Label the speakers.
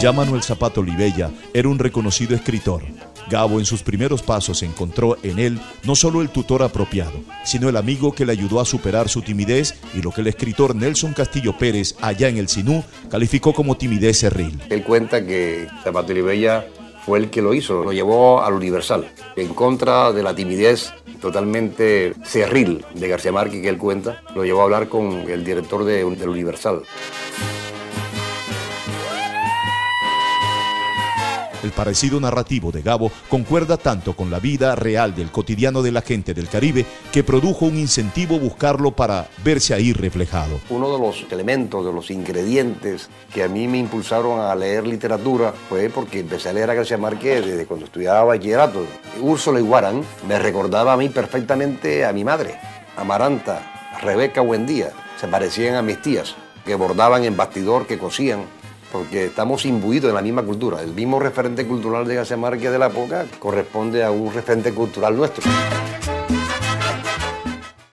Speaker 1: Ya Manuel Zapato Olivella era un reconocido escritor. Gabo en sus primeros pasos encontró en él no solo el tutor apropiado, sino el amigo que le ayudó a superar su timidez y lo que el escritor Nelson Castillo Pérez, allá en el Sinú, calificó como timidez cerril.
Speaker 2: Él cuenta que Zapato Olivella fue el que lo hizo, lo llevó al Universal, en contra de la timidez totalmente cerril de García Márquez que él cuenta, lo llevó a hablar con el director de, del Universal.
Speaker 1: El parecido narrativo de Gabo concuerda tanto con la vida real del cotidiano de la gente del Caribe que produjo un incentivo buscarlo para verse ahí reflejado.
Speaker 2: Uno de los elementos, de los ingredientes que a mí me impulsaron a leer literatura fue porque empecé a leer a García Márquez desde cuando estudiaba bachillerato. Úrsula Iguarán me recordaba a mí perfectamente a mi madre, Amaranta, Rebeca Buendía. Se parecían a mis tías, que bordaban en bastidor, que cosían porque estamos imbuidos en la misma cultura. El mismo referente cultural de García Márquez de la época corresponde a un referente cultural nuestro.